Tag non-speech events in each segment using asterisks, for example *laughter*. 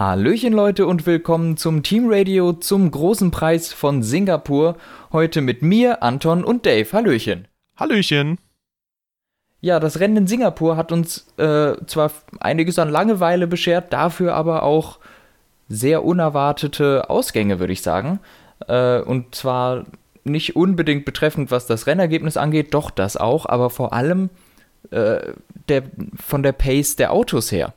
Hallöchen Leute und willkommen zum Team Radio zum großen Preis von Singapur. Heute mit mir, Anton und Dave. Hallöchen. Hallöchen. Ja, das Rennen in Singapur hat uns äh, zwar einiges an Langeweile beschert, dafür aber auch sehr unerwartete Ausgänge, würde ich sagen. Äh, und zwar nicht unbedingt betreffend, was das Rennergebnis angeht, doch das auch, aber vor allem äh, der, von der Pace der Autos her.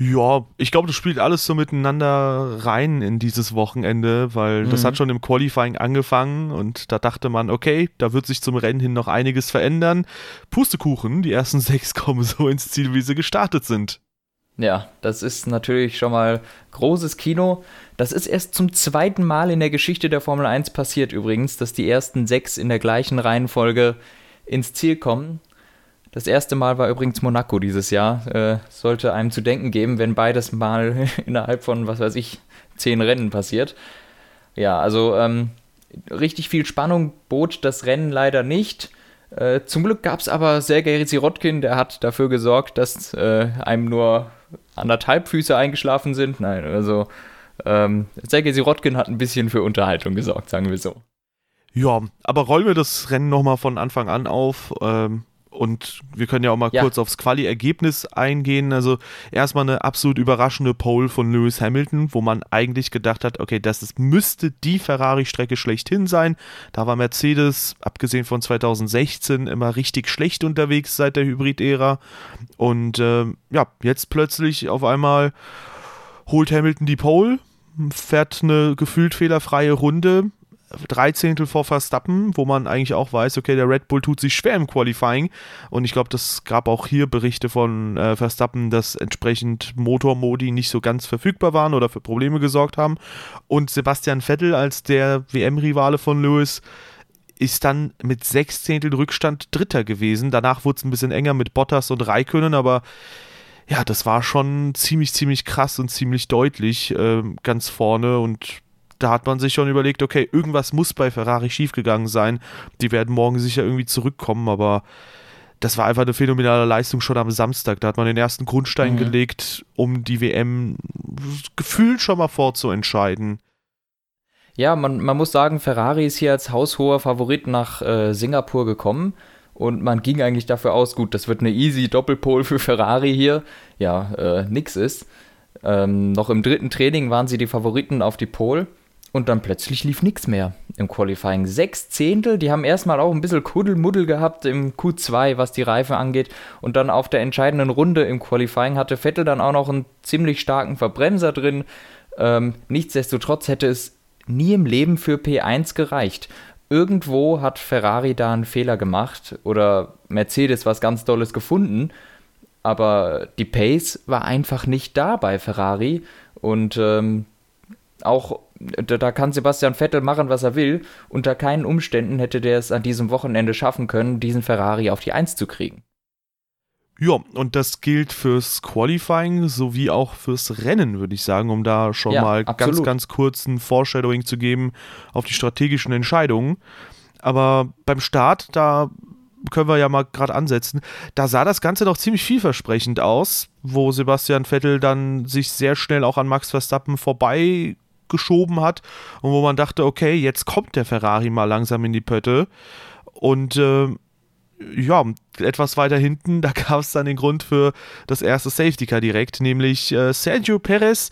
Ja, ich glaube, das spielt alles so miteinander rein in dieses Wochenende, weil mhm. das hat schon im Qualifying angefangen und da dachte man, okay, da wird sich zum Rennen hin noch einiges verändern. Pustekuchen, die ersten *laughs* sechs kommen so ins Ziel, wie sie gestartet sind. Ja, das ist natürlich schon mal großes Kino. Das ist erst zum zweiten Mal in der Geschichte der Formel 1 passiert übrigens, dass die ersten sechs in der gleichen Reihenfolge ins Ziel kommen. Das erste Mal war übrigens Monaco dieses Jahr. Äh, sollte einem zu denken geben, wenn beides mal *laughs* innerhalb von, was weiß ich, zehn Rennen passiert. Ja, also ähm, richtig viel Spannung bot das Rennen leider nicht. Äh, zum Glück gab es aber Sergei Sirotkin, der hat dafür gesorgt, dass äh, einem nur anderthalb Füße eingeschlafen sind. Nein, also ähm, Sergei Sirotkin hat ein bisschen für Unterhaltung gesorgt, sagen wir so. Ja, aber rollen wir das Rennen nochmal von Anfang an auf. Ähm, und wir können ja auch mal ja. kurz aufs Quali-Ergebnis eingehen. Also erstmal eine absolut überraschende Pole von Lewis Hamilton, wo man eigentlich gedacht hat, okay, das ist, müsste die Ferrari-Strecke schlechthin sein. Da war Mercedes, abgesehen von 2016, immer richtig schlecht unterwegs seit der Hybrid-Ära. Und äh, ja, jetzt plötzlich auf einmal holt Hamilton die Pole, fährt eine gefühlt fehlerfreie Runde, drei Zehntel vor Verstappen, wo man eigentlich auch weiß, okay, der Red Bull tut sich schwer im Qualifying. Und ich glaube, das gab auch hier Berichte von äh, Verstappen, dass entsprechend Motormodi nicht so ganz verfügbar waren oder für Probleme gesorgt haben. Und Sebastian Vettel als der WM-Rivale von Lewis ist dann mit sechs Zehntel Rückstand Dritter gewesen. Danach wurde es ein bisschen enger mit Bottas und Raikönnen, aber ja, das war schon ziemlich, ziemlich krass und ziemlich deutlich äh, ganz vorne und da hat man sich schon überlegt, okay, irgendwas muss bei Ferrari schiefgegangen sein. Die werden morgen sicher irgendwie zurückkommen, aber das war einfach eine phänomenale Leistung schon am Samstag. Da hat man den ersten Grundstein mhm. gelegt, um die WM gefühlt schon mal vorzuentscheiden. Ja, man, man muss sagen, Ferrari ist hier als haushoher Favorit nach äh, Singapur gekommen. Und man ging eigentlich dafür aus, gut, das wird eine easy Doppelpole für Ferrari hier. Ja, äh, nix ist. Ähm, noch im dritten Training waren sie die Favoriten auf die Pole. Und dann plötzlich lief nichts mehr im Qualifying. Sechs Zehntel, die haben erstmal auch ein bisschen Kuddelmuddel gehabt im Q2, was die Reifen angeht. Und dann auf der entscheidenden Runde im Qualifying hatte Vettel dann auch noch einen ziemlich starken Verbremser drin. Ähm, nichtsdestotrotz hätte es nie im Leben für P1 gereicht. Irgendwo hat Ferrari da einen Fehler gemacht oder Mercedes was ganz Dolles gefunden. Aber die Pace war einfach nicht da bei Ferrari. Und ähm, auch da kann Sebastian Vettel machen, was er will. Unter keinen Umständen hätte der es an diesem Wochenende schaffen können, diesen Ferrari auf die Eins zu kriegen. Ja, und das gilt fürs Qualifying sowie auch fürs Rennen, würde ich sagen, um da schon ja, mal absolut. ganz, ganz kurz ein Foreshadowing zu geben auf die strategischen Entscheidungen. Aber beim Start, da können wir ja mal gerade ansetzen, da sah das Ganze doch ziemlich vielversprechend aus, wo Sebastian Vettel dann sich sehr schnell auch an Max Verstappen vorbei geschoben hat und wo man dachte, okay, jetzt kommt der Ferrari mal langsam in die Pötte. Und äh, ja, etwas weiter hinten, *laughs* da gab es dann den Grund für das erste Safety Car direkt, nämlich äh, Sergio Perez,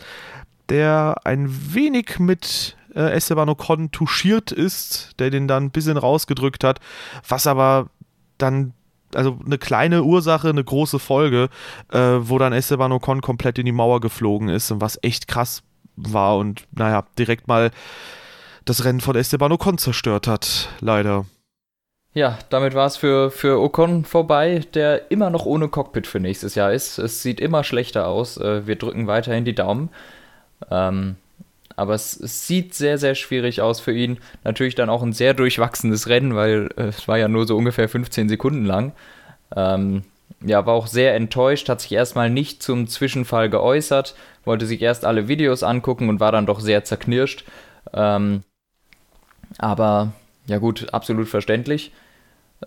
der ein wenig mit äh, Esteban Ocon touchiert ist, der den dann ein bisschen rausgedrückt hat, was aber dann also eine kleine Ursache, eine große Folge, äh, wo dann Esteban Ocon komplett in die Mauer geflogen ist und was echt krass war und naja, direkt mal das Rennen von Esteban Ocon zerstört hat, leider. Ja, damit war es für, für Ocon vorbei, der immer noch ohne Cockpit für nächstes Jahr ist. Es sieht immer schlechter aus. Äh, wir drücken weiterhin die Daumen. Ähm, aber es, es, sieht sehr, sehr schwierig aus für ihn. Natürlich dann auch ein sehr durchwachsenes Rennen, weil äh, es war ja nur so ungefähr 15 Sekunden lang. Ähm, ja, war auch sehr enttäuscht, hat sich erstmal nicht zum Zwischenfall geäußert, wollte sich erst alle Videos angucken und war dann doch sehr zerknirscht. Ähm, aber ja gut, absolut verständlich.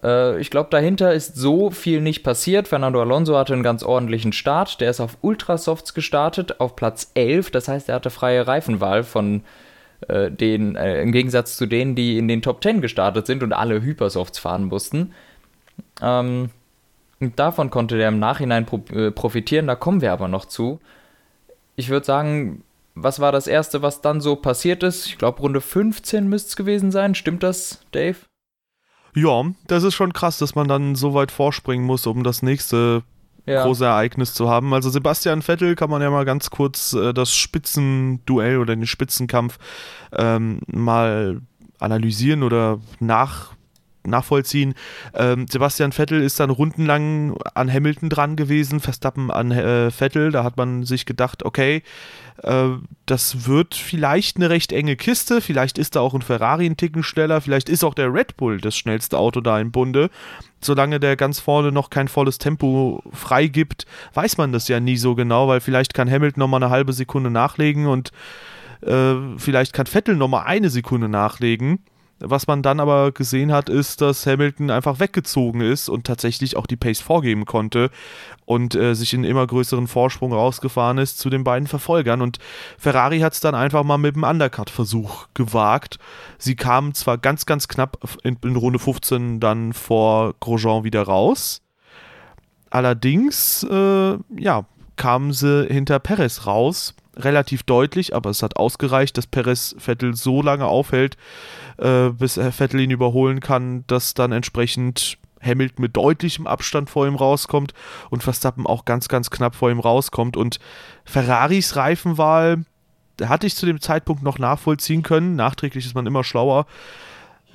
Äh, ich glaube, dahinter ist so viel nicht passiert. Fernando Alonso hatte einen ganz ordentlichen Start. Der ist auf Ultrasofts gestartet, auf Platz 11. Das heißt, er hatte freie Reifenwahl von äh, den, äh, im Gegensatz zu denen, die in den Top 10 gestartet sind und alle Hypersofts fahren mussten. Ähm, davon konnte der im Nachhinein pro äh, profitieren, da kommen wir aber noch zu. Ich würde sagen, was war das Erste, was dann so passiert ist? Ich glaube, Runde 15 müsste es gewesen sein. Stimmt das, Dave? Ja, das ist schon krass, dass man dann so weit vorspringen muss, um das nächste ja. große Ereignis zu haben. Also Sebastian Vettel kann man ja mal ganz kurz äh, das Spitzenduell oder den Spitzenkampf ähm, mal analysieren oder nach nachvollziehen. Ähm, Sebastian Vettel ist dann rundenlang an Hamilton dran gewesen, Verstappen an äh, Vettel. Da hat man sich gedacht, okay, äh, das wird vielleicht eine recht enge Kiste. Vielleicht ist da auch ein Ferrari ein Ticken schneller. Vielleicht ist auch der Red Bull das schnellste Auto da im Bunde. Solange der ganz vorne noch kein volles Tempo freigibt, weiß man das ja nie so genau, weil vielleicht kann Hamilton nochmal eine halbe Sekunde nachlegen und äh, vielleicht kann Vettel nochmal eine Sekunde nachlegen. Was man dann aber gesehen hat, ist, dass Hamilton einfach weggezogen ist und tatsächlich auch die Pace vorgeben konnte und äh, sich in immer größeren Vorsprung rausgefahren ist zu den beiden Verfolgern. Und Ferrari hat es dann einfach mal mit dem Undercut-Versuch gewagt. Sie kamen zwar ganz, ganz knapp in, in Runde 15 dann vor Grosjean wieder raus. Allerdings, äh, ja, kamen sie hinter Perez raus, relativ deutlich, aber es hat ausgereicht, dass Perez Vettel so lange aufhält, äh, bis Vettel ihn überholen kann, dass dann entsprechend Hamilton mit deutlichem Abstand vor ihm rauskommt und Verstappen auch ganz, ganz knapp vor ihm rauskommt. Und Ferraris Reifenwahl hatte ich zu dem Zeitpunkt noch nachvollziehen können. Nachträglich ist man immer schlauer.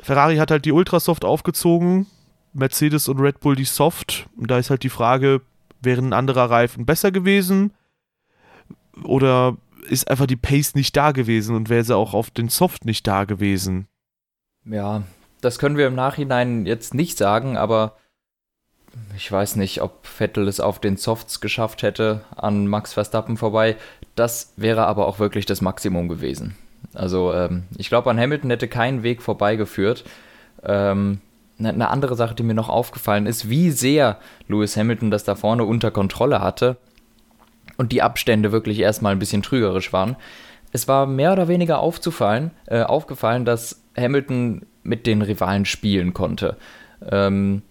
Ferrari hat halt die Ultrasoft aufgezogen, Mercedes und Red Bull die Soft. Und da ist halt die Frage, wäre ein anderer Reifen besser gewesen? Oder ist einfach die Pace nicht da gewesen und wäre sie auch auf den Soft nicht da gewesen? Ja, das können wir im Nachhinein jetzt nicht sagen, aber ich weiß nicht, ob Vettel es auf den Softs geschafft hätte an Max Verstappen vorbei. Das wäre aber auch wirklich das Maximum gewesen. Also ähm, ich glaube, an Hamilton hätte kein Weg vorbeigeführt. Ähm, eine ne andere Sache, die mir noch aufgefallen ist, wie sehr Lewis Hamilton das da vorne unter Kontrolle hatte und die Abstände wirklich erstmal ein bisschen trügerisch waren. Es war mehr oder weniger aufzufallen, äh, aufgefallen, dass Hamilton mit den Rivalen spielen konnte. Ähm,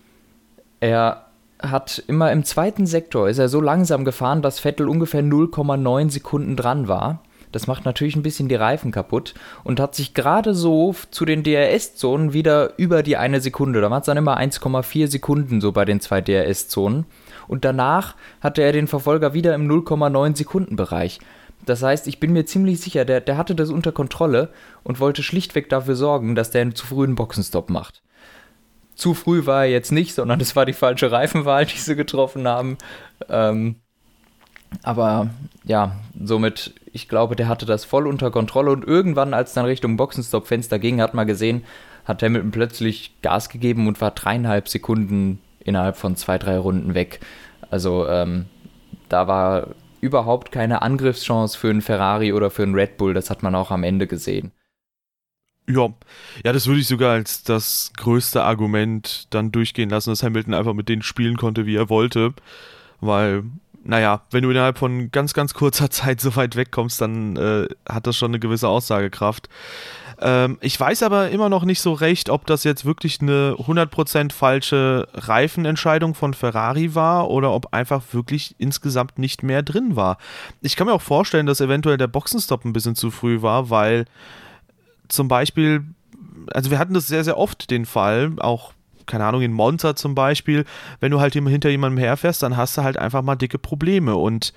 er hat immer im zweiten Sektor ist er so langsam gefahren, dass Vettel ungefähr 0,9 Sekunden dran war. Das macht natürlich ein bisschen die Reifen kaputt und hat sich gerade so zu den DRS-Zonen wieder über die eine Sekunde. Da war es dann immer 1,4 Sekunden so bei den zwei DRS-Zonen. Und danach hatte er den Verfolger wieder im 0,9 Sekunden Bereich. Das heißt, ich bin mir ziemlich sicher, der, der hatte das unter Kontrolle und wollte schlichtweg dafür sorgen, dass der einen zu frühen Boxenstopp macht. Zu früh war er jetzt nicht, sondern es war die falsche Reifenwahl, die sie getroffen haben. Ähm, aber ja, somit, ich glaube, der hatte das voll unter Kontrolle und irgendwann, als dann Richtung Boxenstopp-Fenster ging, hat man gesehen, hat Hamilton plötzlich Gas gegeben und war dreieinhalb Sekunden innerhalb von zwei, drei Runden weg. Also ähm, da war überhaupt keine Angriffschance für einen Ferrari oder für einen Red Bull, das hat man auch am Ende gesehen. Ja, ja, das würde ich sogar als das größte Argument dann durchgehen lassen, dass Hamilton einfach mit denen spielen konnte, wie er wollte. Weil naja, wenn du innerhalb von ganz, ganz kurzer *laughs* Zeit so weit wegkommst, dann äh, hat das schon eine gewisse Aussagekraft. Ähm, ich weiß aber immer noch nicht so recht, ob das jetzt wirklich eine 100% falsche Reifenentscheidung von Ferrari war oder ob einfach wirklich insgesamt nicht mehr drin war. Ich kann mir auch vorstellen, dass eventuell der Boxenstopp ein bisschen zu früh war, weil zum Beispiel, also wir hatten das sehr, sehr oft den Fall, auch keine Ahnung, in Monza zum Beispiel, wenn du halt hinter jemandem herfährst, dann hast du halt einfach mal dicke Probleme und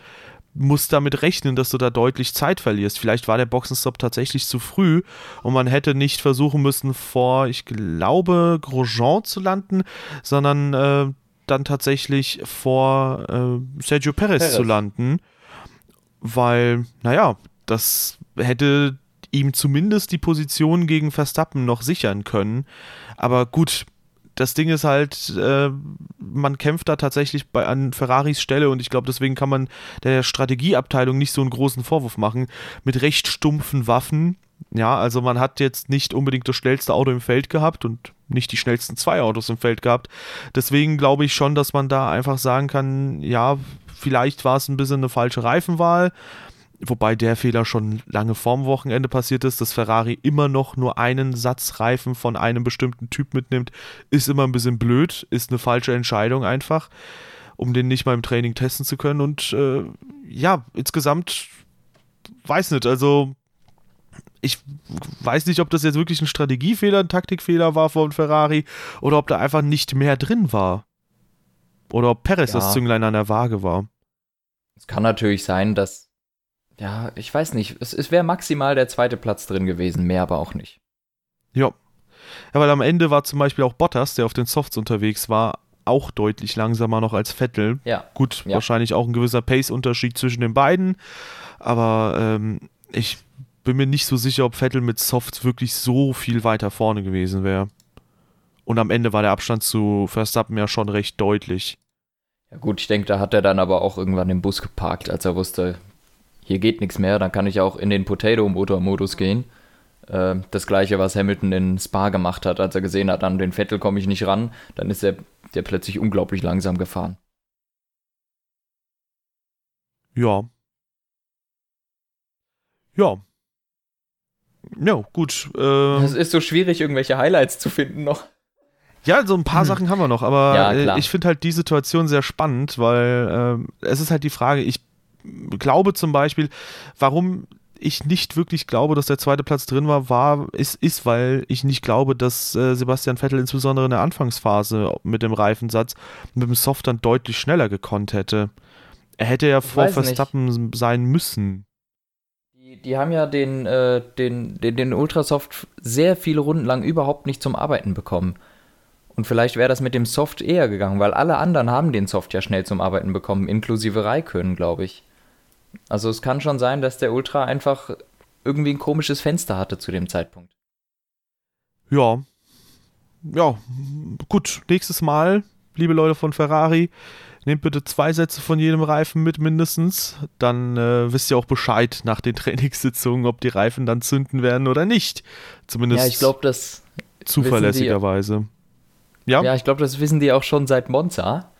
musst damit rechnen, dass du da deutlich Zeit verlierst. Vielleicht war der Boxenstopp tatsächlich zu früh und man hätte nicht versuchen müssen, vor, ich glaube, Grosjean zu landen, sondern äh, dann tatsächlich vor äh, Sergio Perez, Perez zu landen, weil, naja, das hätte ihm zumindest die Position gegen Verstappen noch sichern können. Aber gut, das Ding ist halt, äh, man kämpft da tatsächlich bei, an Ferraris Stelle und ich glaube, deswegen kann man der Strategieabteilung nicht so einen großen Vorwurf machen. Mit recht stumpfen Waffen. Ja, also man hat jetzt nicht unbedingt das schnellste Auto im Feld gehabt und nicht die schnellsten zwei Autos im Feld gehabt. Deswegen glaube ich schon, dass man da einfach sagen kann, ja, vielleicht war es ein bisschen eine falsche Reifenwahl. Wobei der Fehler schon lange vorm Wochenende passiert ist, dass Ferrari immer noch nur einen Satz Reifen von einem bestimmten Typ mitnimmt, ist immer ein bisschen blöd, ist eine falsche Entscheidung einfach, um den nicht mal im Training testen zu können. Und äh, ja, insgesamt weiß nicht, also ich weiß nicht, ob das jetzt wirklich ein Strategiefehler, ein Taktikfehler war von Ferrari oder ob da einfach nicht mehr drin war. Oder ob Perez ja. das Zünglein an der Waage war. Es kann natürlich sein, dass, ja, ich weiß nicht, es, es wäre maximal der zweite Platz drin gewesen, mehr aber auch nicht. Ja. Ja, weil am Ende war zum Beispiel auch Bottas, der auf den Softs unterwegs war, auch deutlich langsamer noch als Vettel. Ja. Gut, ja. wahrscheinlich auch ein gewisser Pace-Unterschied zwischen den beiden. Aber ähm, ich bin mir nicht so sicher, ob Vettel mit Softs wirklich so viel weiter vorne gewesen wäre. Und am Ende war der Abstand zu Verstappen ja schon recht deutlich. Ja gut, ich denke, da hat er dann aber auch irgendwann den Bus geparkt, als er wusste, hier geht nichts mehr, dann kann ich auch in den Potato-Motor-Modus gehen. Äh, das gleiche, was Hamilton in Spa gemacht hat, als er gesehen hat, an den Vettel komme ich nicht ran, dann ist er der plötzlich unglaublich langsam gefahren. Ja. Ja, ja, gut. Ähm, es ist so schwierig, irgendwelche Highlights zu finden noch. Ja, so ein paar hm. Sachen haben wir noch, aber ja, äh, ich finde halt die Situation sehr spannend, weil äh, es ist halt die Frage, ich glaube zum Beispiel, warum ich nicht wirklich glaube, dass der zweite Platz drin war, war ist, ist weil ich nicht glaube, dass äh, Sebastian Vettel insbesondere in der Anfangsphase mit dem Reifensatz mit dem Soft dann deutlich schneller gekonnt hätte. Er hätte ja ich vor Verstappen nicht. sein müssen. Die, haben ja den, äh, den, den, den Ultrasoft sehr viele Runden lang überhaupt nicht zum Arbeiten bekommen. Und vielleicht wäre das mit dem Soft eher gegangen, weil alle anderen haben den Soft ja schnell zum Arbeiten bekommen, inklusive Raikön, glaube ich. Also es kann schon sein, dass der Ultra einfach irgendwie ein komisches Fenster hatte zu dem Zeitpunkt. Ja. Ja, gut, nächstes Mal, liebe Leute von Ferrari, Nehmt bitte zwei Sätze von jedem Reifen mit mindestens. Dann äh, wisst ihr auch Bescheid nach den *laughs* Trainingssitzungen, ob die Reifen dann zünden werden oder nicht. Zumindest ja, ich glaube, das zuverlässigerweise. Ja, ja ich glaube, das wissen die auch schon seit Monza.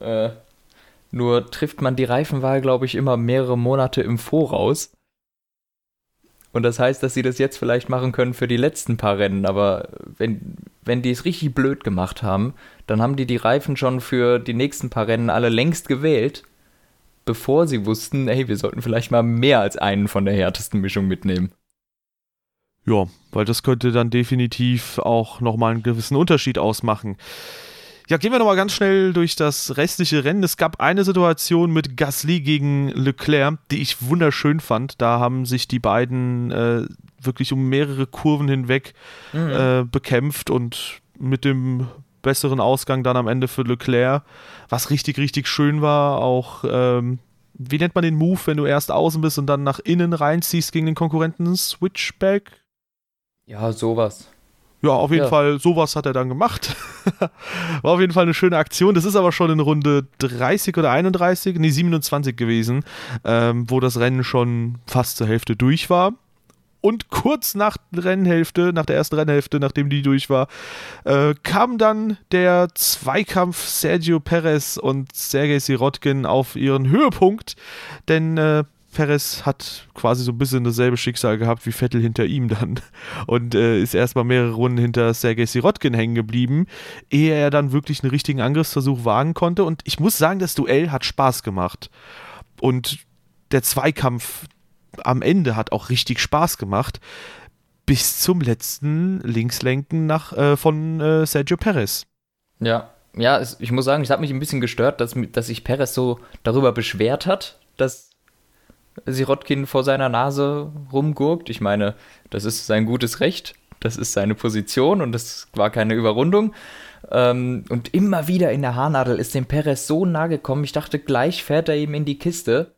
Äh, nur trifft man die Reifenwahl, glaube ich, immer mehrere Monate im Voraus. Und das heißt, dass sie das jetzt vielleicht machen können für die letzten paar Rennen. Aber wenn, wenn die es richtig blöd gemacht haben, dann haben die die Reifen schon für die nächsten paar Rennen alle längst gewählt, bevor sie wussten, hey, wir sollten vielleicht mal mehr als einen von der härtesten Mischung mitnehmen. Ja, weil das könnte dann definitiv auch nochmal einen gewissen Unterschied ausmachen. Ja, gehen wir nochmal ganz schnell durch das restliche Rennen. Es gab eine Situation mit Gasly gegen Leclerc, die ich wunderschön fand. Da haben sich die beiden äh, wirklich um mehrere Kurven hinweg mhm. äh, bekämpft und mit dem besseren Ausgang dann am Ende für Leclerc, was richtig, richtig schön war. Auch, ähm, wie nennt man den Move, wenn du erst außen bist und dann nach innen reinziehst gegen den Konkurrenten? Switchback? Ja, sowas. Ja, auf jeden ja. Fall, sowas hat er dann gemacht. *laughs* War auf jeden Fall eine schöne Aktion. Das ist aber schon in Runde 30 oder 31, nee, 27 gewesen, ähm, wo das Rennen schon fast zur Hälfte durch war. Und kurz nach der Rennhälfte, nach der ersten Rennhälfte, nachdem die durch war, äh, kam dann der Zweikampf Sergio Perez und Sergei Sirotkin auf ihren Höhepunkt. Denn äh, Perez hat quasi so ein bisschen dasselbe Schicksal gehabt wie Vettel hinter ihm dann und äh, ist erstmal mehrere Runden hinter Sergei Sirotkin hängen geblieben, ehe er dann wirklich einen richtigen Angriffsversuch wagen konnte. Und ich muss sagen, das Duell hat Spaß gemacht. Und der Zweikampf am Ende hat auch richtig Spaß gemacht. Bis zum letzten Linkslenken nach, äh, von äh, Sergio Perez. Ja, ja, ich muss sagen, es hat mich ein bisschen gestört, dass, dass sich Perez so darüber beschwert hat, dass Sirotkin vor seiner Nase rumgurkt. Ich meine, das ist sein gutes Recht, das ist seine Position und das war keine Überrundung. Ähm, und immer wieder in der Haarnadel ist dem Perez so nah gekommen. Ich dachte, gleich fährt er ihm in die Kiste.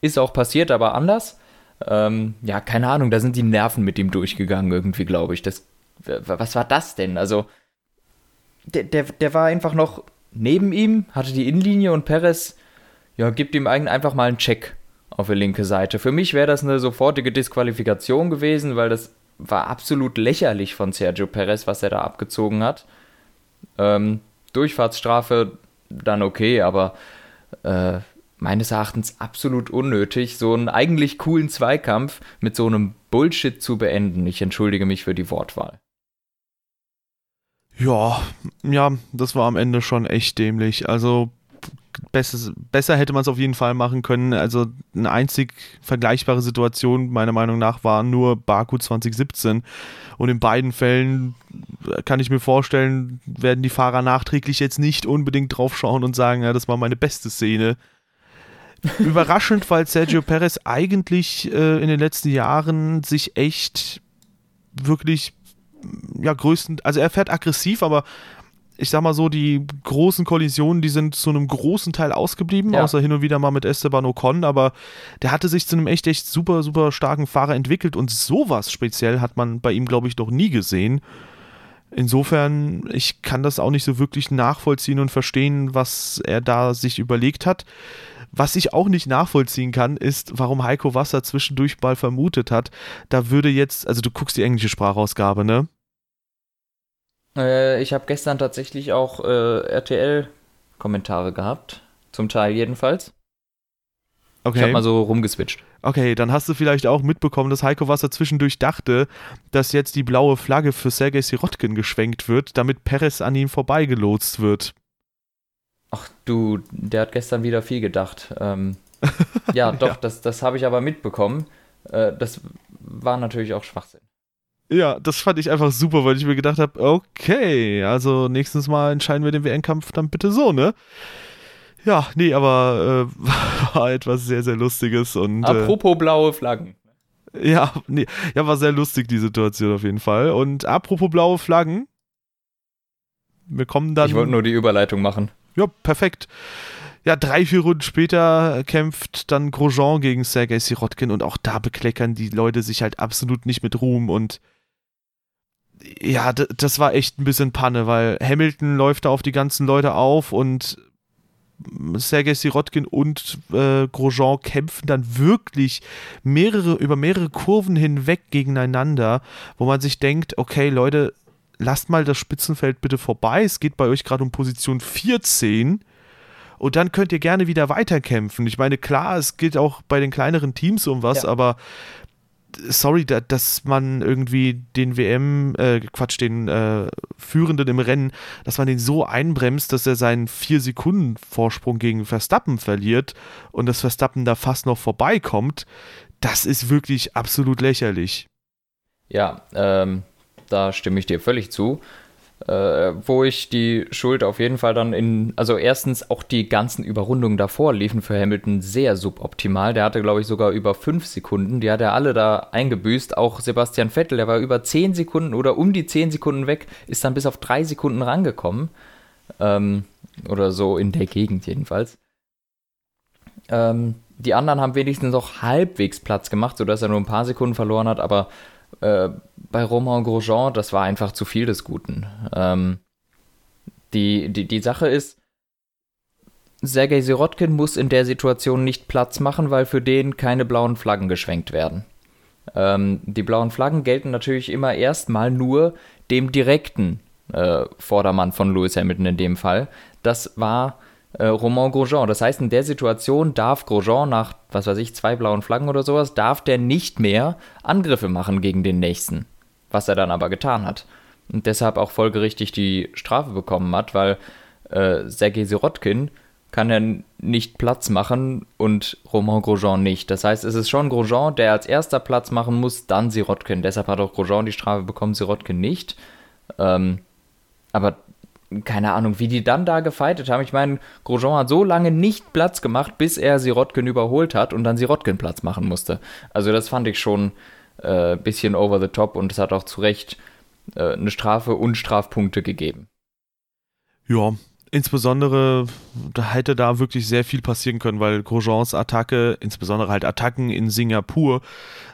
Ist auch passiert, aber anders. Ähm, ja, keine Ahnung, da sind die Nerven mit ihm durchgegangen, irgendwie, glaube ich. Das, was war das denn? Also, der, der, der war einfach noch neben ihm, hatte die Innenlinie und Perez, ja, gibt ihm einfach mal einen Check auf die linke Seite. Für mich wäre das eine sofortige Disqualifikation gewesen, weil das war absolut lächerlich von Sergio Perez, was er da abgezogen hat. Ähm, Durchfahrtsstrafe dann okay, aber äh, meines Erachtens absolut unnötig, so einen eigentlich coolen Zweikampf mit so einem Bullshit zu beenden. Ich entschuldige mich für die Wortwahl. Ja, ja, das war am Ende schon echt dämlich. Also besser, besser hätte man es auf jeden Fall machen können. Also eine einzig vergleichbare Situation meiner Meinung nach war nur Baku 2017. Und in beiden Fällen kann ich mir vorstellen, werden die Fahrer nachträglich jetzt nicht unbedingt drauf schauen und sagen, ja, das war meine beste Szene. *laughs* Überraschend, weil Sergio Perez eigentlich äh, in den letzten Jahren sich echt wirklich ja größten, also er fährt aggressiv, aber ich sag mal so, die großen Kollisionen, die sind zu einem großen Teil ausgeblieben, ja. außer hin und wieder mal mit Esteban Ocon, aber der hatte sich zu einem echt, echt super, super starken Fahrer entwickelt und sowas speziell hat man bei ihm, glaube ich, noch nie gesehen. Insofern, ich kann das auch nicht so wirklich nachvollziehen und verstehen, was er da sich überlegt hat. Was ich auch nicht nachvollziehen kann, ist, warum Heiko Wasser zwischendurch mal vermutet hat, da würde jetzt, also du guckst die englische Sprachausgabe, ne? Äh, ich habe gestern tatsächlich auch äh, RTL-Kommentare gehabt. Zum Teil jedenfalls. Okay. Ich habe mal so rumgeswitcht. Okay, dann hast du vielleicht auch mitbekommen, dass Heiko Wasser zwischendurch dachte, dass jetzt die blaue Flagge für Sergei Sirotkin geschwenkt wird, damit Perez an ihm vorbeigelotst wird. Ach du, der hat gestern wieder viel gedacht. Ähm, *laughs* ja, doch, ja. das, das habe ich aber mitbekommen. Äh, das war natürlich auch Schwachsinn. Ja, das fand ich einfach super, weil ich mir gedacht habe, okay, also nächstes Mal entscheiden wir den WM-Kampf dann bitte so, ne? Ja, nee, aber äh, *laughs* war etwas sehr, sehr Lustiges und. Äh, apropos äh, blaue Flaggen. Ja, nee, ja, war sehr lustig, die Situation auf jeden Fall. Und apropos blaue Flaggen, wir kommen dann. Ich wollte nur die Überleitung machen. Ja, perfekt. Ja, drei, vier Runden später kämpft dann Grosjean gegen Sergei Sirotkin und auch da bekleckern die Leute sich halt absolut nicht mit Ruhm und ja, das war echt ein bisschen Panne, weil Hamilton läuft da auf die ganzen Leute auf und Sergei Sirotkin und äh, Grosjean kämpfen dann wirklich mehrere, über mehrere Kurven hinweg gegeneinander, wo man sich denkt, okay, Leute, lasst mal das Spitzenfeld bitte vorbei. Es geht bei euch gerade um Position 14. Und dann könnt ihr gerne wieder weiterkämpfen. Ich meine, klar, es geht auch bei den kleineren Teams um was, ja. aber sorry, da, dass man irgendwie den WM, äh, Quatsch, den äh, Führenden im Rennen, dass man den so einbremst, dass er seinen 4-Sekunden-Vorsprung gegen Verstappen verliert und das Verstappen da fast noch vorbeikommt, das ist wirklich absolut lächerlich. Ja, ähm, da stimme ich dir völlig zu äh, wo ich die Schuld auf jeden Fall dann in, also erstens auch die ganzen Überrundungen davor liefen für Hamilton sehr suboptimal. Der hatte, glaube ich, sogar über fünf Sekunden. Die hat er alle da eingebüßt. Auch Sebastian Vettel, der war über zehn Sekunden oder um die zehn Sekunden weg, ist dann bis auf drei Sekunden rangekommen. Ähm, oder so in der Gegend jedenfalls. Ähm, die anderen haben wenigstens noch halbwegs Platz gemacht, sodass er nur ein paar Sekunden verloren hat, aber äh, bei Romain Grosjean, das war einfach zu viel des Guten. Ähm, die, die, die Sache ist, Sergei Sirotkin muss in der Situation nicht Platz machen, weil für den keine blauen Flaggen geschwenkt werden. Ähm, die blauen Flaggen gelten natürlich immer erstmal nur dem direkten äh, Vordermann von Lewis Hamilton in dem Fall. Das war äh, Romain Grosjean. Das heißt, in der Situation darf Grosjean nach, was weiß ich, zwei blauen Flaggen oder sowas, darf der nicht mehr Angriffe machen gegen den nächsten. Was er dann aber getan hat. Und deshalb auch folgerichtig die Strafe bekommen hat, weil äh, Sergei Sirotkin kann er nicht Platz machen und Romain Grosjean nicht. Das heißt, es ist schon Grosjean, der als erster Platz machen muss, dann Sirotkin. Deshalb hat auch Grosjean die Strafe bekommen, Sirotkin nicht. Ähm, aber keine Ahnung, wie die dann da gefeitet haben. Ich meine, Grosjean hat so lange nicht Platz gemacht, bis er Sirotkin überholt hat und dann Sirotkin Platz machen musste. Also das fand ich schon ein äh, bisschen over the top und es hat auch zu Recht äh, eine Strafe und Strafpunkte gegeben. Ja, insbesondere da hätte da wirklich sehr viel passieren können, weil Grosjeans Attacke, insbesondere halt Attacken in Singapur,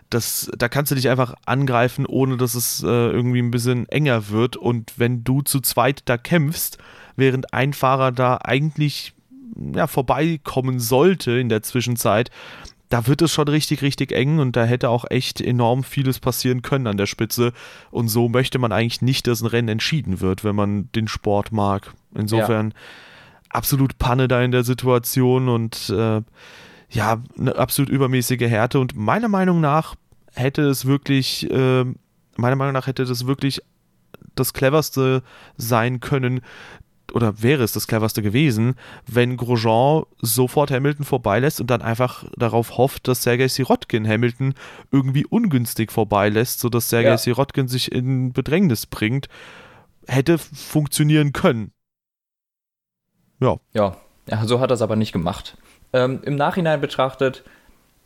das, da kannst du dich einfach angreifen, ohne dass es äh, irgendwie ein bisschen enger wird. Und wenn du zu zweit da kämpfst, während ein Fahrer da eigentlich ja, vorbeikommen sollte in der Zwischenzeit, da wird es schon richtig, richtig eng und da hätte auch echt enorm vieles passieren können an der Spitze. Und so möchte man eigentlich nicht, dass ein Rennen entschieden wird, wenn man den Sport mag. Insofern ja. absolut Panne da in der Situation und äh, ja, eine absolut übermäßige Härte. Und meiner Meinung nach hätte es wirklich, äh, meiner Meinung nach hätte das wirklich das cleverste sein können, oder wäre es das cleverste gewesen, wenn Grosjean sofort Hamilton vorbeilässt und dann einfach darauf hofft, dass Sergei Sirotkin Hamilton irgendwie ungünstig vorbeilässt, sodass Sergei ja. Sirotkin sich in Bedrängnis bringt, hätte funktionieren können. Ja. Ja, ja so hat er es aber nicht gemacht. Ähm, Im Nachhinein betrachtet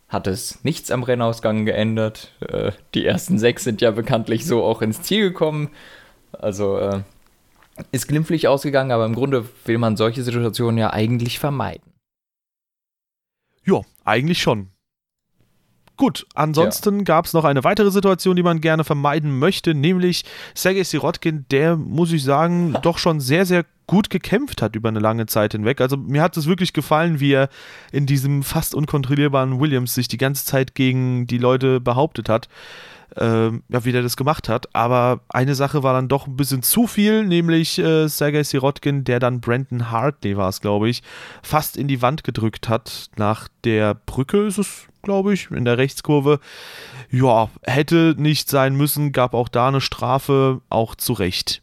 hat es nichts am Rennausgang geändert. Äh, die ersten sechs sind ja bekanntlich so auch ins Ziel gekommen. Also äh, ist glimpflich ausgegangen, aber im Grunde will man solche Situationen ja eigentlich vermeiden. Ja, eigentlich schon. Gut, ansonsten ja. gab es noch eine weitere Situation, die man gerne vermeiden möchte, nämlich Sergei Sirotkin, der, muss ich sagen, doch schon sehr, sehr gut gekämpft hat über eine lange Zeit hinweg. Also mir hat es wirklich gefallen, wie er in diesem fast unkontrollierbaren Williams sich die ganze Zeit gegen die Leute behauptet hat äh, ja, wie der das gemacht hat. Aber eine Sache war dann doch ein bisschen zu viel, nämlich äh, Sergei Sirotkin, der dann Brandon Hartley war es, glaube ich, fast in die Wand gedrückt hat. Nach der Brücke ist es, glaube ich, in der Rechtskurve. Ja, hätte nicht sein müssen, gab auch da eine Strafe, auch zu Recht.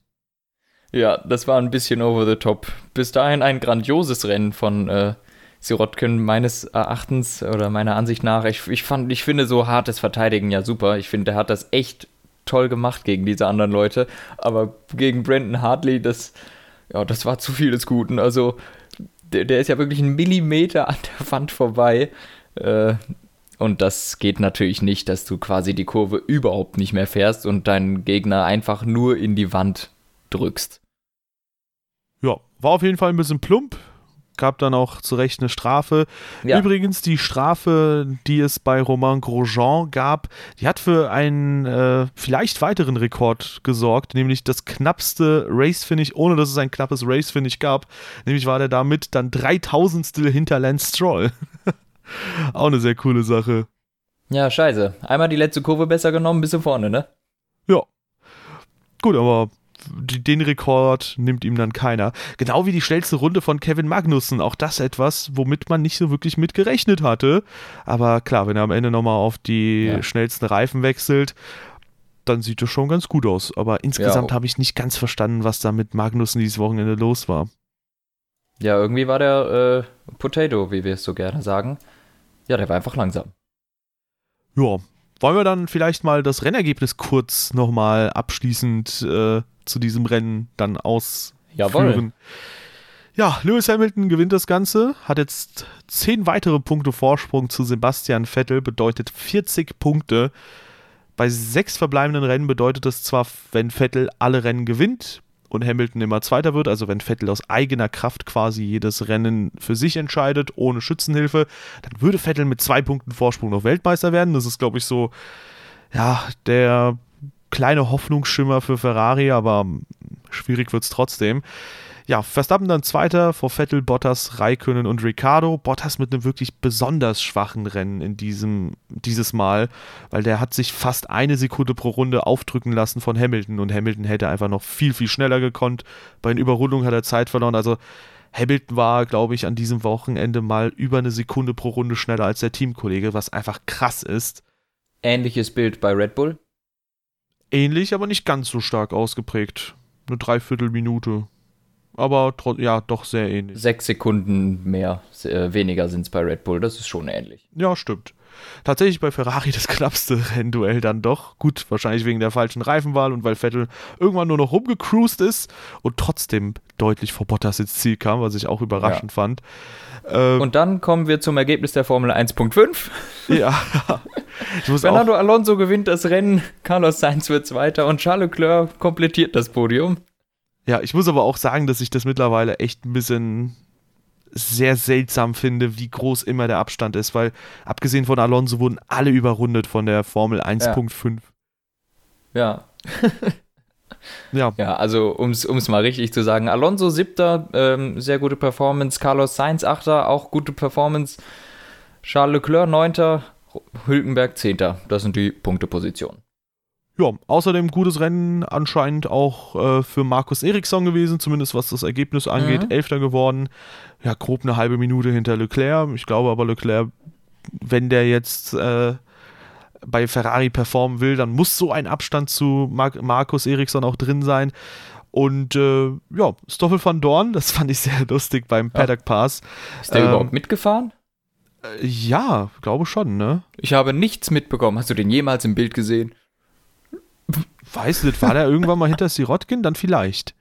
Ja, das war ein bisschen over the top. Bis dahin ein grandioses Rennen von äh, Sirotkin meines Erachtens oder meiner Ansicht nach, ich, ich, fand, ich finde so hartes Verteidigen ja super. Ich finde, der hat das echt toll gemacht gegen diese anderen Leute. Aber gegen Brandon Hartley, das, ja, das war zu viel des Guten. Also, der, der ist ja wirklich einen Millimeter an der Wand vorbei. Äh, und das geht natürlich nicht, dass du quasi die Kurve überhaupt nicht mehr fährst und deinen Gegner einfach nur in die Wand drückst. Ja, war auf jeden Fall ein bisschen plump gab dann auch zu Recht eine Strafe. Ja. Übrigens, die Strafe, die es bei Romain Grosjean gab, die hat für einen äh, vielleicht weiteren Rekord gesorgt, nämlich das knappste Race-Finish, ohne dass es ein knappes Race-Finish gab. Nämlich war der damit dann 3000 hinter Lance Stroll. *laughs* auch eine sehr coole Sache. Ja, scheiße. Einmal die letzte Kurve besser genommen, bis vorne, ne? Ja. Gut, aber den Rekord nimmt ihm dann keiner. Genau wie die schnellste Runde von Kevin Magnussen. Auch das etwas, womit man nicht so wirklich mit gerechnet hatte. Aber klar, wenn er am Ende nochmal auf die ja. schnellsten Reifen wechselt, dann sieht das schon ganz gut aus. Aber insgesamt ja. habe ich nicht ganz verstanden, was da mit Magnussen dieses Wochenende los war. Ja, irgendwie war der äh, Potato, wie wir es so gerne sagen. Ja, der war einfach langsam. Ja, wollen wir dann vielleicht mal das Rennergebnis kurz nochmal abschließend äh, zu diesem Rennen dann ausführen. Jawohl. Ja, Lewis Hamilton gewinnt das Ganze, hat jetzt zehn weitere Punkte Vorsprung zu Sebastian Vettel, bedeutet 40 Punkte. Bei sechs verbleibenden Rennen bedeutet das zwar, wenn Vettel alle Rennen gewinnt und Hamilton immer Zweiter wird, also wenn Vettel aus eigener Kraft quasi jedes Rennen für sich entscheidet, ohne Schützenhilfe, dann würde Vettel mit zwei Punkten Vorsprung noch Weltmeister werden. Das ist, glaube ich, so, ja, der kleine Hoffnungsschimmer für Ferrari, aber schwierig wird es trotzdem. Ja, Verstappen dann Zweiter vor Vettel, Bottas, Raikönnen und Ricciardo. Bottas mit einem wirklich besonders schwachen Rennen in diesem dieses Mal, weil der hat sich fast eine Sekunde pro Runde aufdrücken lassen von Hamilton und Hamilton hätte einfach noch viel, viel schneller gekonnt. Bei den Überrundungen hat er Zeit verloren. Also Hamilton war, glaube ich, an diesem Wochenende mal über eine Sekunde pro Runde schneller als der Teamkollege, was einfach krass ist. Ähnliches Bild bei Red Bull? Ähnlich, aber nicht ganz so stark ausgeprägt. Eine Dreiviertelminute. Aber ja, doch sehr ähnlich. Sechs Sekunden mehr, äh, weniger sind es bei Red Bull. Das ist schon ähnlich. Ja, stimmt. Tatsächlich bei Ferrari *laughs* das knappste Rennduell dann doch. Gut, wahrscheinlich wegen der falschen Reifenwahl und weil Vettel irgendwann nur noch rumgecruised ist und trotzdem deutlich vor Bottas ins Ziel kam, was ich auch überraschend ja. fand. Ähm, und dann kommen wir zum Ergebnis der Formel 1.5. Ja. *laughs* Fernando Alonso gewinnt das Rennen, Carlos Sainz wird Zweiter und Charles Leclerc komplettiert das Podium. Ja, ich muss aber auch sagen, dass ich das mittlerweile echt ein bisschen sehr seltsam finde, wie groß immer der Abstand ist, weil abgesehen von Alonso wurden alle überrundet von der Formel 1.5. Ja. ja. *laughs* Ja. Ja, also um es mal richtig zu sagen, Alonso siebter, ähm, sehr gute Performance, Carlos Sainz achter, auch gute Performance. Charles Leclerc 9. Hülkenberg 10. Das sind die Punktepositionen. Ja, außerdem gutes Rennen anscheinend auch äh, für Markus Eriksson gewesen, zumindest was das Ergebnis angeht. Mhm. Elfter geworden. Ja, grob eine halbe Minute hinter Leclerc. Ich glaube aber, Leclerc, wenn der jetzt äh, bei Ferrari performen will, dann muss so ein Abstand zu Mar Markus Eriksson auch drin sein. Und äh, ja, Stoffel van Dorn, das *laughs* fand ich sehr lustig beim Paddock Pass. Ist der ähm, überhaupt mitgefahren? Äh, ja, glaube schon, ne? Ich habe nichts mitbekommen. Hast du den jemals im Bild gesehen? Weiß nicht, war der irgendwann mal hinter Sirotkin? Dann vielleicht.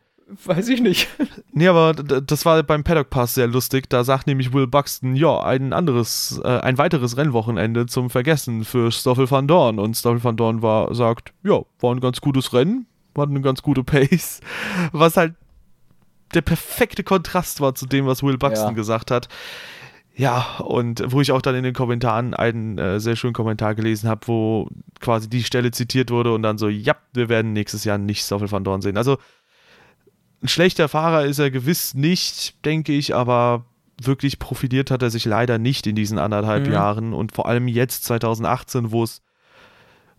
Weiß ich nicht. Nee, aber das war beim Paddock Pass sehr lustig. Da sagt nämlich Will Buxton, ja, ein anderes, äh, ein weiteres Rennwochenende zum Vergessen für Stoffel van Dorn. Und Stoffel van Dorn war, sagt, ja, war ein ganz gutes Rennen, war eine ganz gute Pace. Was halt der perfekte Kontrast war zu dem, was Will Buxton ja. gesagt hat. Ja, und wo ich auch dann in den Kommentaren einen äh, sehr schönen Kommentar gelesen habe, wo quasi die Stelle zitiert wurde und dann so, ja, wir werden nächstes Jahr nicht Stoffel van Dorn sehen. Also ein schlechter Fahrer ist er gewiss nicht, denke ich, aber wirklich profitiert hat er sich leider nicht in diesen anderthalb mhm. Jahren und vor allem jetzt 2018, wo es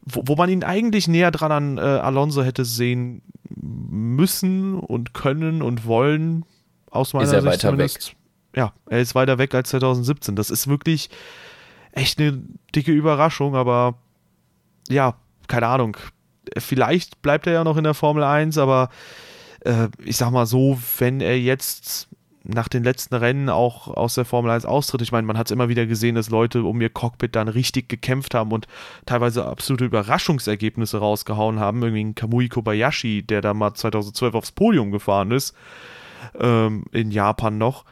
wo, wo man ihn eigentlich näher dran an äh, Alonso hätte sehen müssen und können und wollen, aus meiner ist er Sicht weiter zumindest. Weg ja, er ist weiter weg als 2017. Das ist wirklich echt eine dicke Überraschung, aber ja, keine Ahnung. Vielleicht bleibt er ja noch in der Formel 1, aber äh, ich sag mal so, wenn er jetzt nach den letzten Rennen auch aus der Formel 1 austritt. Ich meine, man hat es immer wieder gesehen, dass Leute um ihr Cockpit dann richtig gekämpft haben und teilweise absolute Überraschungsergebnisse rausgehauen haben. Irgendwie ein Kamui Kobayashi, der da mal 2012 aufs Podium gefahren ist, ähm, in Japan noch.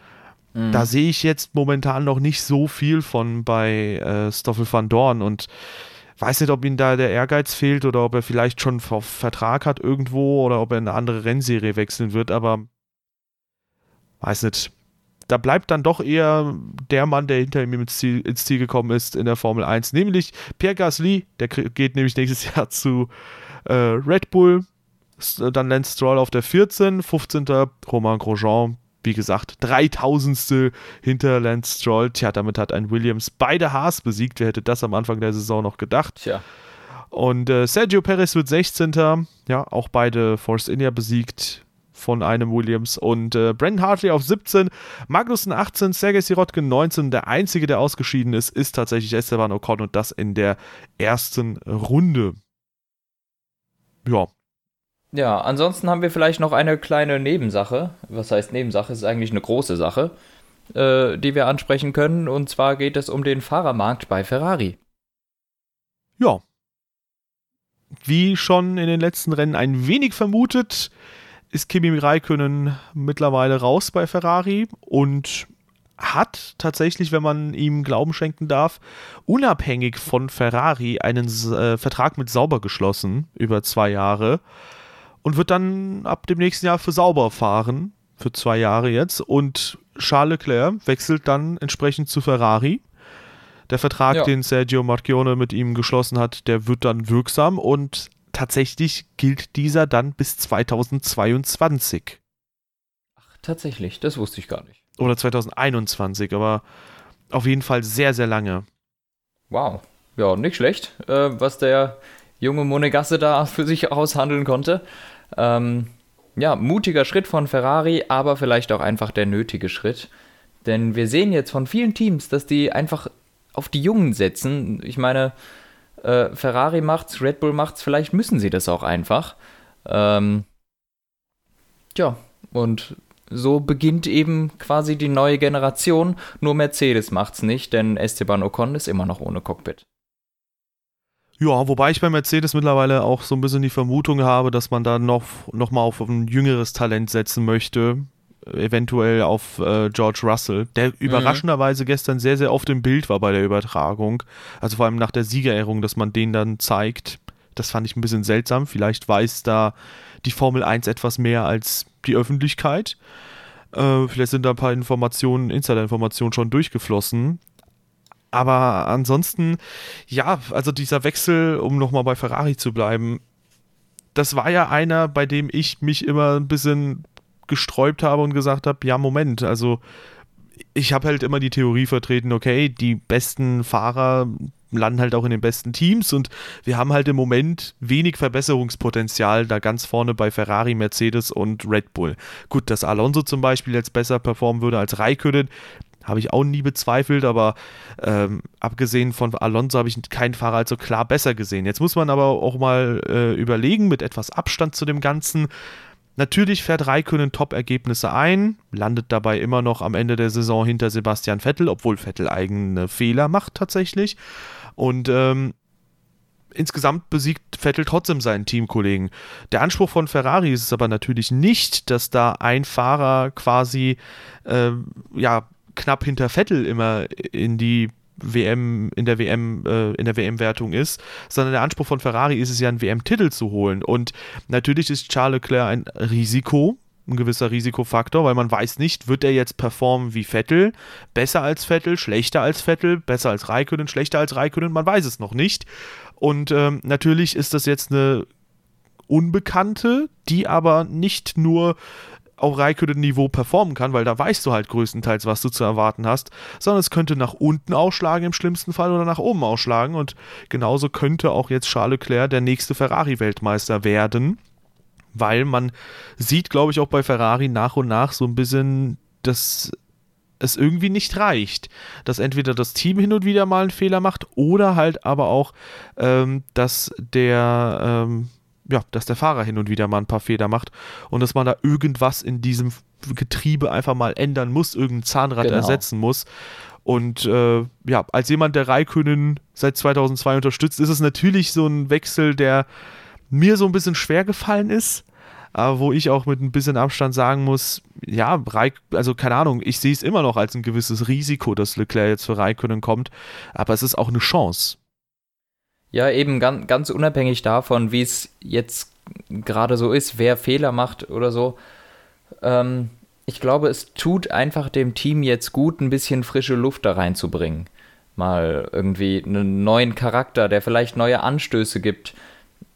Mhm. Da sehe ich jetzt momentan noch nicht so viel von bei äh, Stoffel van Dorn und weiß nicht, ob ihm da der Ehrgeiz fehlt oder ob er vielleicht schon Vertrag hat irgendwo oder ob er in eine andere Rennserie wechseln wird, aber weiß nicht. Da bleibt dann doch eher der Mann, der hinter ihm ins Ziel, ins Ziel gekommen ist in der Formel 1, nämlich Pierre Gasly. Der geht nämlich nächstes *laughs* Jahr zu äh, Red Bull. Dann Lance Stroll auf der 14, 15. Romain Grosjean wie gesagt, 3000. hinter Lance Stroll. Tja, damit hat ein Williams beide Haas besiegt. Wer hätte das am Anfang der Saison noch gedacht? Tja. Und äh, Sergio Perez wird 16. Ja, auch beide Force India besiegt von einem Williams. Und äh, Brandon Hartley auf 17, Magnussen 18, Sergei Sirotkin 19. Der einzige, der ausgeschieden ist, ist tatsächlich Esteban Ocon und das in der ersten Runde. Ja, ja, ansonsten haben wir vielleicht noch eine kleine Nebensache. Was heißt Nebensache? Es ist eigentlich eine große Sache, äh, die wir ansprechen können. Und zwar geht es um den Fahrermarkt bei Ferrari. Ja. Wie schon in den letzten Rennen ein wenig vermutet, ist Kimi Räikkönen mittlerweile raus bei Ferrari und hat tatsächlich, wenn man ihm Glauben schenken darf, unabhängig von Ferrari einen äh, Vertrag mit Sauber geschlossen über zwei Jahre und wird dann ab dem nächsten Jahr für Sauber fahren, für zwei Jahre jetzt. Und Charles Leclerc wechselt dann entsprechend zu Ferrari. Der Vertrag, ja. den Sergio Marchione mit ihm geschlossen hat, der wird dann wirksam und tatsächlich gilt dieser dann bis 2022. Ach, tatsächlich, das wusste ich gar nicht. Oder 2021, aber auf jeden Fall sehr, sehr lange. Wow. Ja, nicht schlecht, äh, was der junge Monegasse da für sich aushandeln konnte. Ähm, ja, mutiger Schritt von Ferrari, aber vielleicht auch einfach der nötige Schritt. Denn wir sehen jetzt von vielen Teams, dass die einfach auf die Jungen setzen. Ich meine, äh, Ferrari macht's, Red Bull macht's, vielleicht müssen sie das auch einfach. Ähm, ja, und so beginnt eben quasi die neue Generation. Nur Mercedes macht's nicht, denn Esteban Ocon ist immer noch ohne Cockpit. Ja, wobei ich bei Mercedes mittlerweile auch so ein bisschen die Vermutung habe, dass man da noch, noch mal auf ein jüngeres Talent setzen möchte. Eventuell auf äh, George Russell, der mhm. überraschenderweise gestern sehr, sehr oft im Bild war bei der Übertragung. Also vor allem nach der Siegerehrung, dass man den dann zeigt. Das fand ich ein bisschen seltsam. Vielleicht weiß da die Formel 1 etwas mehr als die Öffentlichkeit. Äh, vielleicht sind da ein paar Informationen, Insider-Informationen schon durchgeflossen. Aber ansonsten, ja, also dieser Wechsel, um nochmal bei Ferrari zu bleiben, das war ja einer, bei dem ich mich immer ein bisschen gesträubt habe und gesagt habe, ja, Moment, also ich habe halt immer die Theorie vertreten, okay, die besten Fahrer landen halt auch in den besten Teams und wir haben halt im Moment wenig Verbesserungspotenzial da ganz vorne bei Ferrari, Mercedes und Red Bull. Gut, dass Alonso zum Beispiel jetzt besser performen würde als Raikkonen, habe ich auch nie bezweifelt, aber ähm, abgesehen von Alonso habe ich keinen Fahrer also klar besser gesehen. Jetzt muss man aber auch mal äh, überlegen, mit etwas Abstand zu dem Ganzen, Natürlich fährt Raikkonen Top-Ergebnisse ein, landet dabei immer noch am Ende der Saison hinter Sebastian Vettel, obwohl Vettel eigene Fehler macht tatsächlich. Und ähm, insgesamt besiegt Vettel trotzdem seinen Teamkollegen. Der Anspruch von Ferrari ist es aber natürlich nicht, dass da ein Fahrer quasi äh, ja knapp hinter Vettel immer in die WM, in der WM, äh, in der WM-Wertung ist, sondern der Anspruch von Ferrari ist es ja, einen WM-Titel zu holen. Und natürlich ist Charles Leclerc ein Risiko, ein gewisser Risikofaktor, weil man weiß nicht, wird er jetzt performen wie Vettel, besser als Vettel, schlechter als Vettel, besser als Raikkonen, schlechter als Raikkonen, man weiß es noch nicht. Und ähm, natürlich ist das jetzt eine Unbekannte, die aber nicht nur auf Raikkonen-Niveau performen kann, weil da weißt du halt größtenteils, was du zu erwarten hast, sondern es könnte nach unten ausschlagen im schlimmsten Fall oder nach oben ausschlagen. Und genauso könnte auch jetzt Charles Leclerc der nächste Ferrari-Weltmeister werden, weil man sieht, glaube ich, auch bei Ferrari nach und nach so ein bisschen, dass es irgendwie nicht reicht, dass entweder das Team hin und wieder mal einen Fehler macht oder halt aber auch, ähm, dass der ähm, ja, dass der Fahrer hin und wieder mal ein paar Fehler macht und dass man da irgendwas in diesem Getriebe einfach mal ändern muss, irgendein Zahnrad genau. ersetzen muss. Und äh, ja, als jemand, der Raikönnen seit 2002 unterstützt, ist es natürlich so ein Wechsel, der mir so ein bisschen schwer gefallen ist, aber wo ich auch mit ein bisschen Abstand sagen muss, ja, Raik also keine Ahnung, ich sehe es immer noch als ein gewisses Risiko, dass Leclerc jetzt für Raikönnen kommt, aber es ist auch eine Chance. Ja, eben ganz, ganz unabhängig davon, wie es jetzt gerade so ist, wer Fehler macht oder so. Ähm, ich glaube, es tut einfach dem Team jetzt gut, ein bisschen frische Luft da reinzubringen. Mal irgendwie einen neuen Charakter, der vielleicht neue Anstöße gibt.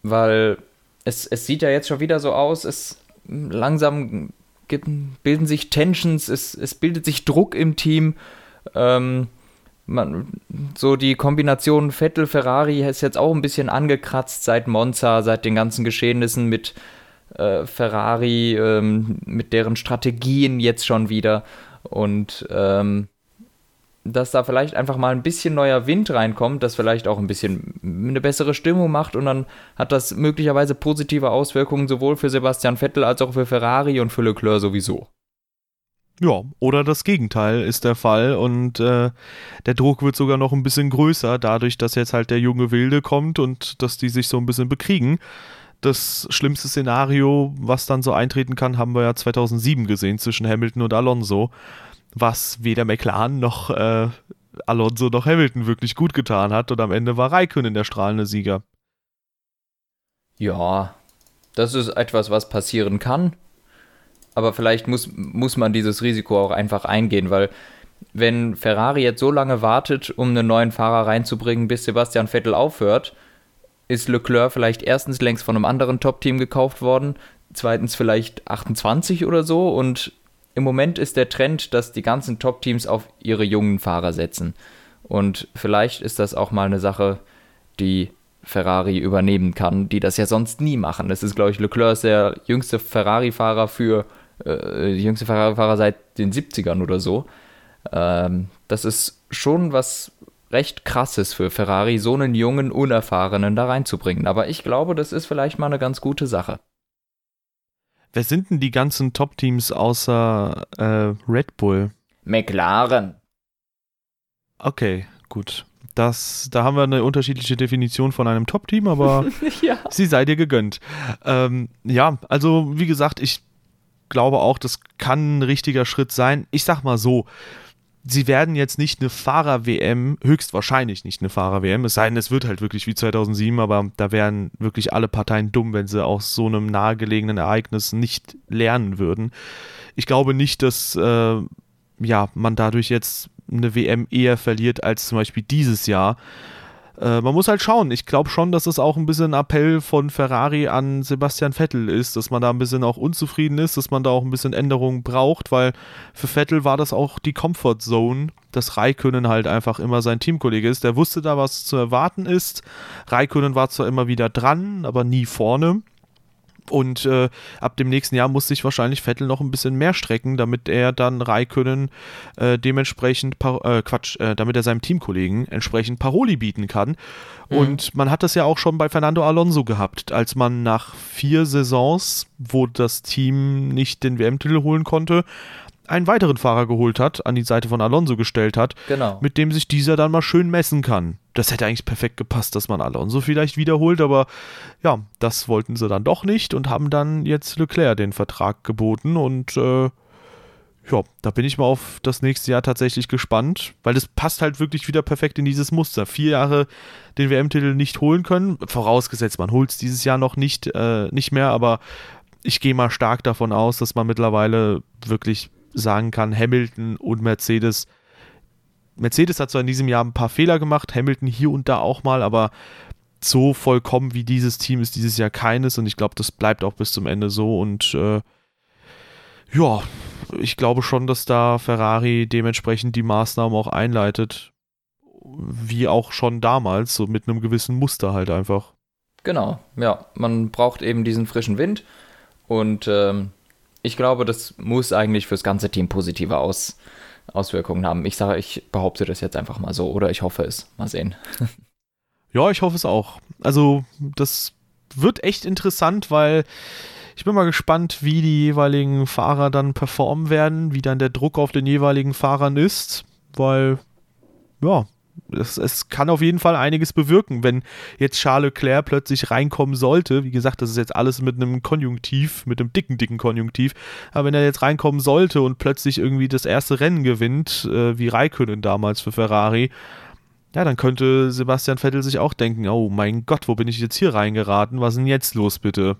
Weil es, es sieht ja jetzt schon wieder so aus, es langsam gibt, bilden sich Tensions, es, es bildet sich Druck im Team. Ähm, man, so die Kombination Vettel-Ferrari ist jetzt auch ein bisschen angekratzt seit Monza, seit den ganzen Geschehnissen mit äh, Ferrari, ähm, mit deren Strategien jetzt schon wieder. Und ähm, dass da vielleicht einfach mal ein bisschen neuer Wind reinkommt, das vielleicht auch ein bisschen eine bessere Stimmung macht und dann hat das möglicherweise positive Auswirkungen sowohl für Sebastian Vettel als auch für Ferrari und für Leclerc sowieso. Ja, oder das Gegenteil ist der Fall und äh, der Druck wird sogar noch ein bisschen größer, dadurch, dass jetzt halt der junge Wilde kommt und dass die sich so ein bisschen bekriegen. Das schlimmste Szenario, was dann so eintreten kann, haben wir ja 2007 gesehen zwischen Hamilton und Alonso, was weder McLaren noch äh, Alonso noch Hamilton wirklich gut getan hat und am Ende war Raikkonen der strahlende Sieger. Ja, das ist etwas, was passieren kann aber vielleicht muss, muss man dieses Risiko auch einfach eingehen, weil wenn Ferrari jetzt so lange wartet, um einen neuen Fahrer reinzubringen, bis Sebastian Vettel aufhört, ist Leclerc vielleicht erstens längst von einem anderen Top-Team gekauft worden, zweitens vielleicht 28 oder so und im Moment ist der Trend, dass die ganzen Top-Teams auf ihre jungen Fahrer setzen. Und vielleicht ist das auch mal eine Sache, die Ferrari übernehmen kann, die das ja sonst nie machen. Es ist, glaube ich, Leclerc der jüngste Ferrari-Fahrer für äh, die jüngste Ferrari-Fahrer seit den 70ern oder so. Ähm, das ist schon was recht krasses für Ferrari, so einen jungen, unerfahrenen da reinzubringen. Aber ich glaube, das ist vielleicht mal eine ganz gute Sache. Wer sind denn die ganzen Top-Teams außer äh, Red Bull? McLaren. Okay, gut. Das, da haben wir eine unterschiedliche Definition von einem Top-Team, aber *laughs* ja. sie sei dir gegönnt. Ähm, ja, also wie gesagt, ich glaube auch, das kann ein richtiger Schritt sein. Ich sag mal so, sie werden jetzt nicht eine Fahrer-WM, höchstwahrscheinlich nicht eine Fahrer-WM, es sei denn, es wird halt wirklich wie 2007, aber da wären wirklich alle Parteien dumm, wenn sie aus so einem nahegelegenen Ereignis nicht lernen würden. Ich glaube nicht, dass äh, ja, man dadurch jetzt eine WM eher verliert als zum Beispiel dieses Jahr. Äh, man muss halt schauen. Ich glaube schon, dass es auch ein bisschen ein Appell von Ferrari an Sebastian Vettel ist, dass man da ein bisschen auch unzufrieden ist, dass man da auch ein bisschen Änderungen braucht, weil für Vettel war das auch die Comfort Zone, dass Raikönnen halt einfach immer sein Teamkollege ist. Der wusste da, was zu erwarten ist. Raikönnen war zwar immer wieder dran, aber nie vorne. Und äh, ab dem nächsten Jahr muss sich wahrscheinlich Vettel noch ein bisschen mehr strecken, damit er dann Raikönnen äh, dementsprechend, äh, Quatsch, äh, damit er seinem Teamkollegen entsprechend Paroli bieten kann. Mhm. Und man hat das ja auch schon bei Fernando Alonso gehabt, als man nach vier Saisons, wo das Team nicht den WM-Titel holen konnte, einen weiteren Fahrer geholt hat, an die Seite von Alonso gestellt hat, genau. mit dem sich dieser dann mal schön messen kann. Das hätte eigentlich perfekt gepasst, dass man Alonso vielleicht wiederholt, aber ja, das wollten sie dann doch nicht und haben dann jetzt Leclerc den Vertrag geboten und äh, ja, da bin ich mal auf das nächste Jahr tatsächlich gespannt, weil das passt halt wirklich wieder perfekt in dieses Muster. Vier Jahre den WM-Titel nicht holen können, vorausgesetzt, man holt es dieses Jahr noch nicht, äh, nicht mehr, aber ich gehe mal stark davon aus, dass man mittlerweile wirklich sagen kann, Hamilton und Mercedes. Mercedes hat zwar in diesem Jahr ein paar Fehler gemacht, Hamilton hier und da auch mal, aber so vollkommen wie dieses Team ist dieses Jahr keines und ich glaube, das bleibt auch bis zum Ende so und äh, ja, ich glaube schon, dass da Ferrari dementsprechend die Maßnahmen auch einleitet, wie auch schon damals, so mit einem gewissen Muster halt einfach. Genau, ja, man braucht eben diesen frischen Wind und ähm, ich glaube, das muss eigentlich fürs ganze Team positive Aus Auswirkungen haben. Ich sage, ich behaupte das jetzt einfach mal so oder ich hoffe es. Mal sehen. *laughs* ja, ich hoffe es auch. Also, das wird echt interessant, weil ich bin mal gespannt, wie die jeweiligen Fahrer dann performen werden, wie dann der Druck auf den jeweiligen Fahrern ist, weil ja, es, es, kann auf jeden Fall einiges bewirken, wenn jetzt Charles Leclerc plötzlich reinkommen sollte. Wie gesagt, das ist jetzt alles mit einem Konjunktiv, mit einem dicken, dicken Konjunktiv. Aber wenn er jetzt reinkommen sollte und plötzlich irgendwie das erste Rennen gewinnt, äh, wie Raikkonen damals für Ferrari, ja, dann könnte Sebastian Vettel sich auch denken, oh mein Gott, wo bin ich jetzt hier reingeraten? Was ist denn jetzt los, bitte?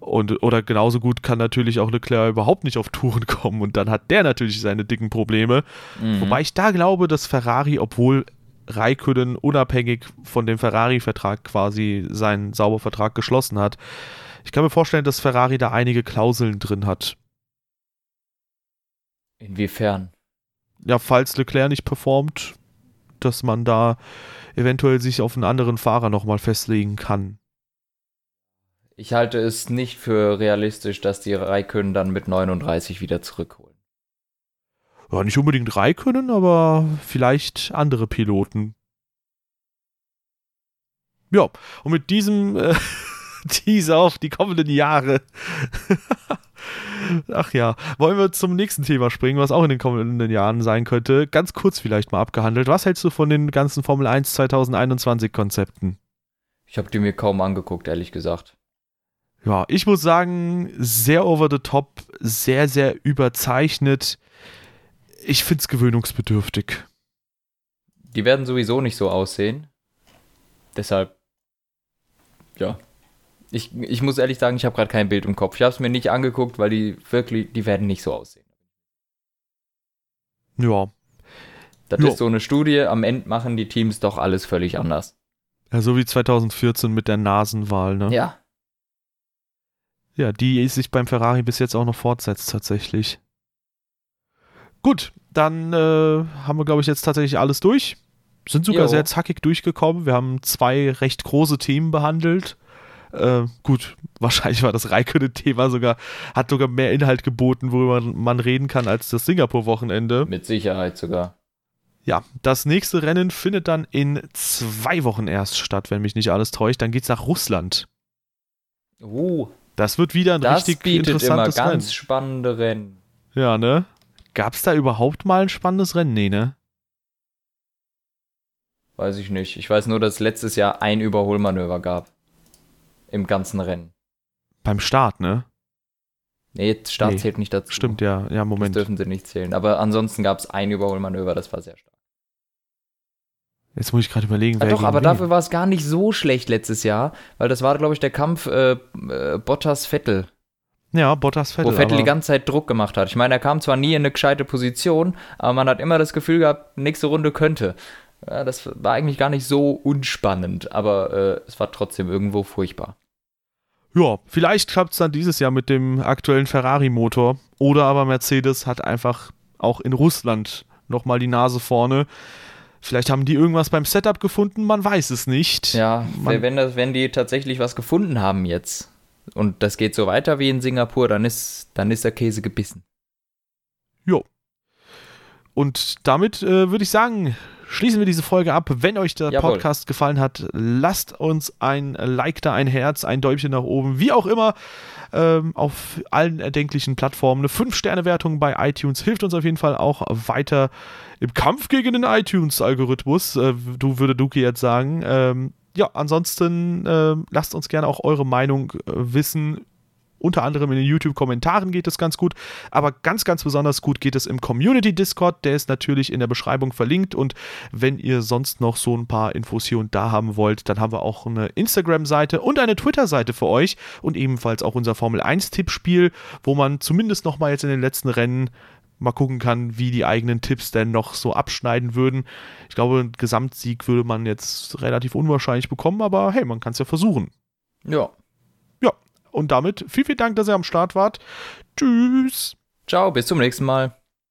Und, oder genauso gut kann natürlich auch Leclerc überhaupt nicht auf Touren *laughs* kommen und dann hat der natürlich seine dicken Probleme. Mhm. Wobei ich da glaube, dass Ferrari, obwohl Raikönnen unabhängig von dem Ferrari-Vertrag quasi seinen Saubervertrag geschlossen hat. Ich kann mir vorstellen, dass Ferrari da einige Klauseln drin hat. Inwiefern? Ja, falls Leclerc nicht performt, dass man da eventuell sich auf einen anderen Fahrer nochmal festlegen kann. Ich halte es nicht für realistisch, dass die Raikönnen dann mit 39 wieder zurückholen ja, nicht unbedingt Raikönnen, aber vielleicht andere Piloten. Ja, und mit diesem äh, *laughs* Teaser auf die kommenden Jahre. *laughs* Ach ja, wollen wir zum nächsten Thema springen, was auch in den kommenden Jahren sein könnte. Ganz kurz vielleicht mal abgehandelt. Was hältst du von den ganzen Formel 1 2021 Konzepten? Ich habe die mir kaum angeguckt, ehrlich gesagt. Ja, ich muss sagen, sehr over the top, sehr, sehr überzeichnet ich finde es gewöhnungsbedürftig. Die werden sowieso nicht so aussehen. Deshalb, ja. Ich, ich muss ehrlich sagen, ich habe gerade kein Bild im Kopf. Ich habe es mir nicht angeguckt, weil die wirklich, die werden nicht so aussehen. Ja. Das ja. ist so eine Studie, am Ende machen die Teams doch alles völlig anders. Ja, so wie 2014 mit der Nasenwahl, ne? Ja. Ja, die sich beim Ferrari bis jetzt auch noch fortsetzt, tatsächlich. Gut, dann äh, haben wir, glaube ich, jetzt tatsächlich alles durch. Sind sogar jo. sehr zackig durchgekommen. Wir haben zwei recht große Themen behandelt. Äh, gut, *laughs* wahrscheinlich war das Raikkonen-Thema sogar, hat sogar mehr Inhalt geboten, worüber man reden kann, als das Singapur-Wochenende. Mit Sicherheit sogar. Ja, das nächste Rennen findet dann in zwei Wochen erst statt, wenn mich nicht alles täuscht. Dann geht's nach Russland. Uh. Das wird wieder ein das richtig interessantes immer ganz Rennen. spannende Rennen. Ja, ne? Gab es da überhaupt mal ein spannendes Rennen? Nee, ne? Weiß ich nicht. Ich weiß nur, dass es letztes Jahr ein Überholmanöver gab. Im ganzen Rennen. Beim Start, ne? Nee, Start nee. zählt nicht dazu. Stimmt, ja, ja, Moment. Das dürfen sie nicht zählen. Aber ansonsten gab es ein Überholmanöver, das war sehr stark. Jetzt muss ich gerade überlegen, wer. Ah, doch, aber wen? dafür war es gar nicht so schlecht letztes Jahr, weil das war, glaube ich, der Kampf äh, äh, Bottas-Vettel. Ja, Bottas Vettel. Wo Vettel die ganze Zeit Druck gemacht hat. Ich meine, er kam zwar nie in eine gescheite Position, aber man hat immer das Gefühl gehabt, nächste Runde könnte. Ja, das war eigentlich gar nicht so unspannend, aber äh, es war trotzdem irgendwo furchtbar. Ja, vielleicht klappt es dann dieses Jahr mit dem aktuellen Ferrari-Motor. Oder aber Mercedes hat einfach auch in Russland nochmal die Nase vorne. Vielleicht haben die irgendwas beim Setup gefunden, man weiß es nicht. Ja, man, wenn, das, wenn die tatsächlich was gefunden haben jetzt und das geht so weiter wie in Singapur, dann ist, dann ist der Käse gebissen. Jo. Und damit äh, würde ich sagen, schließen wir diese Folge ab. Wenn euch der Jawohl. Podcast gefallen hat, lasst uns ein Like da, ein Herz, ein Däumchen nach oben, wie auch immer. Ähm, auf allen erdenklichen Plattformen. Eine 5-Sterne-Wertung bei iTunes hilft uns auf jeden Fall auch weiter im Kampf gegen den iTunes-Algorithmus. Äh, du würde Duki jetzt sagen. Ähm, ja, ansonsten äh, lasst uns gerne auch eure Meinung äh, wissen. Unter anderem in den YouTube-Kommentaren geht es ganz gut, aber ganz, ganz besonders gut geht es im Community-Discord. Der ist natürlich in der Beschreibung verlinkt. Und wenn ihr sonst noch so ein paar Infos hier und da haben wollt, dann haben wir auch eine Instagram-Seite und eine Twitter-Seite für euch. Und ebenfalls auch unser Formel 1-Tippspiel, wo man zumindest noch mal jetzt in den letzten Rennen mal gucken kann, wie die eigenen Tipps denn noch so abschneiden würden. Ich glaube, einen Gesamtsieg würde man jetzt relativ unwahrscheinlich bekommen, aber hey, man kann es ja versuchen. Ja, und damit vielen, vielen Dank, dass ihr am Start wart. Tschüss. Ciao, bis zum nächsten Mal.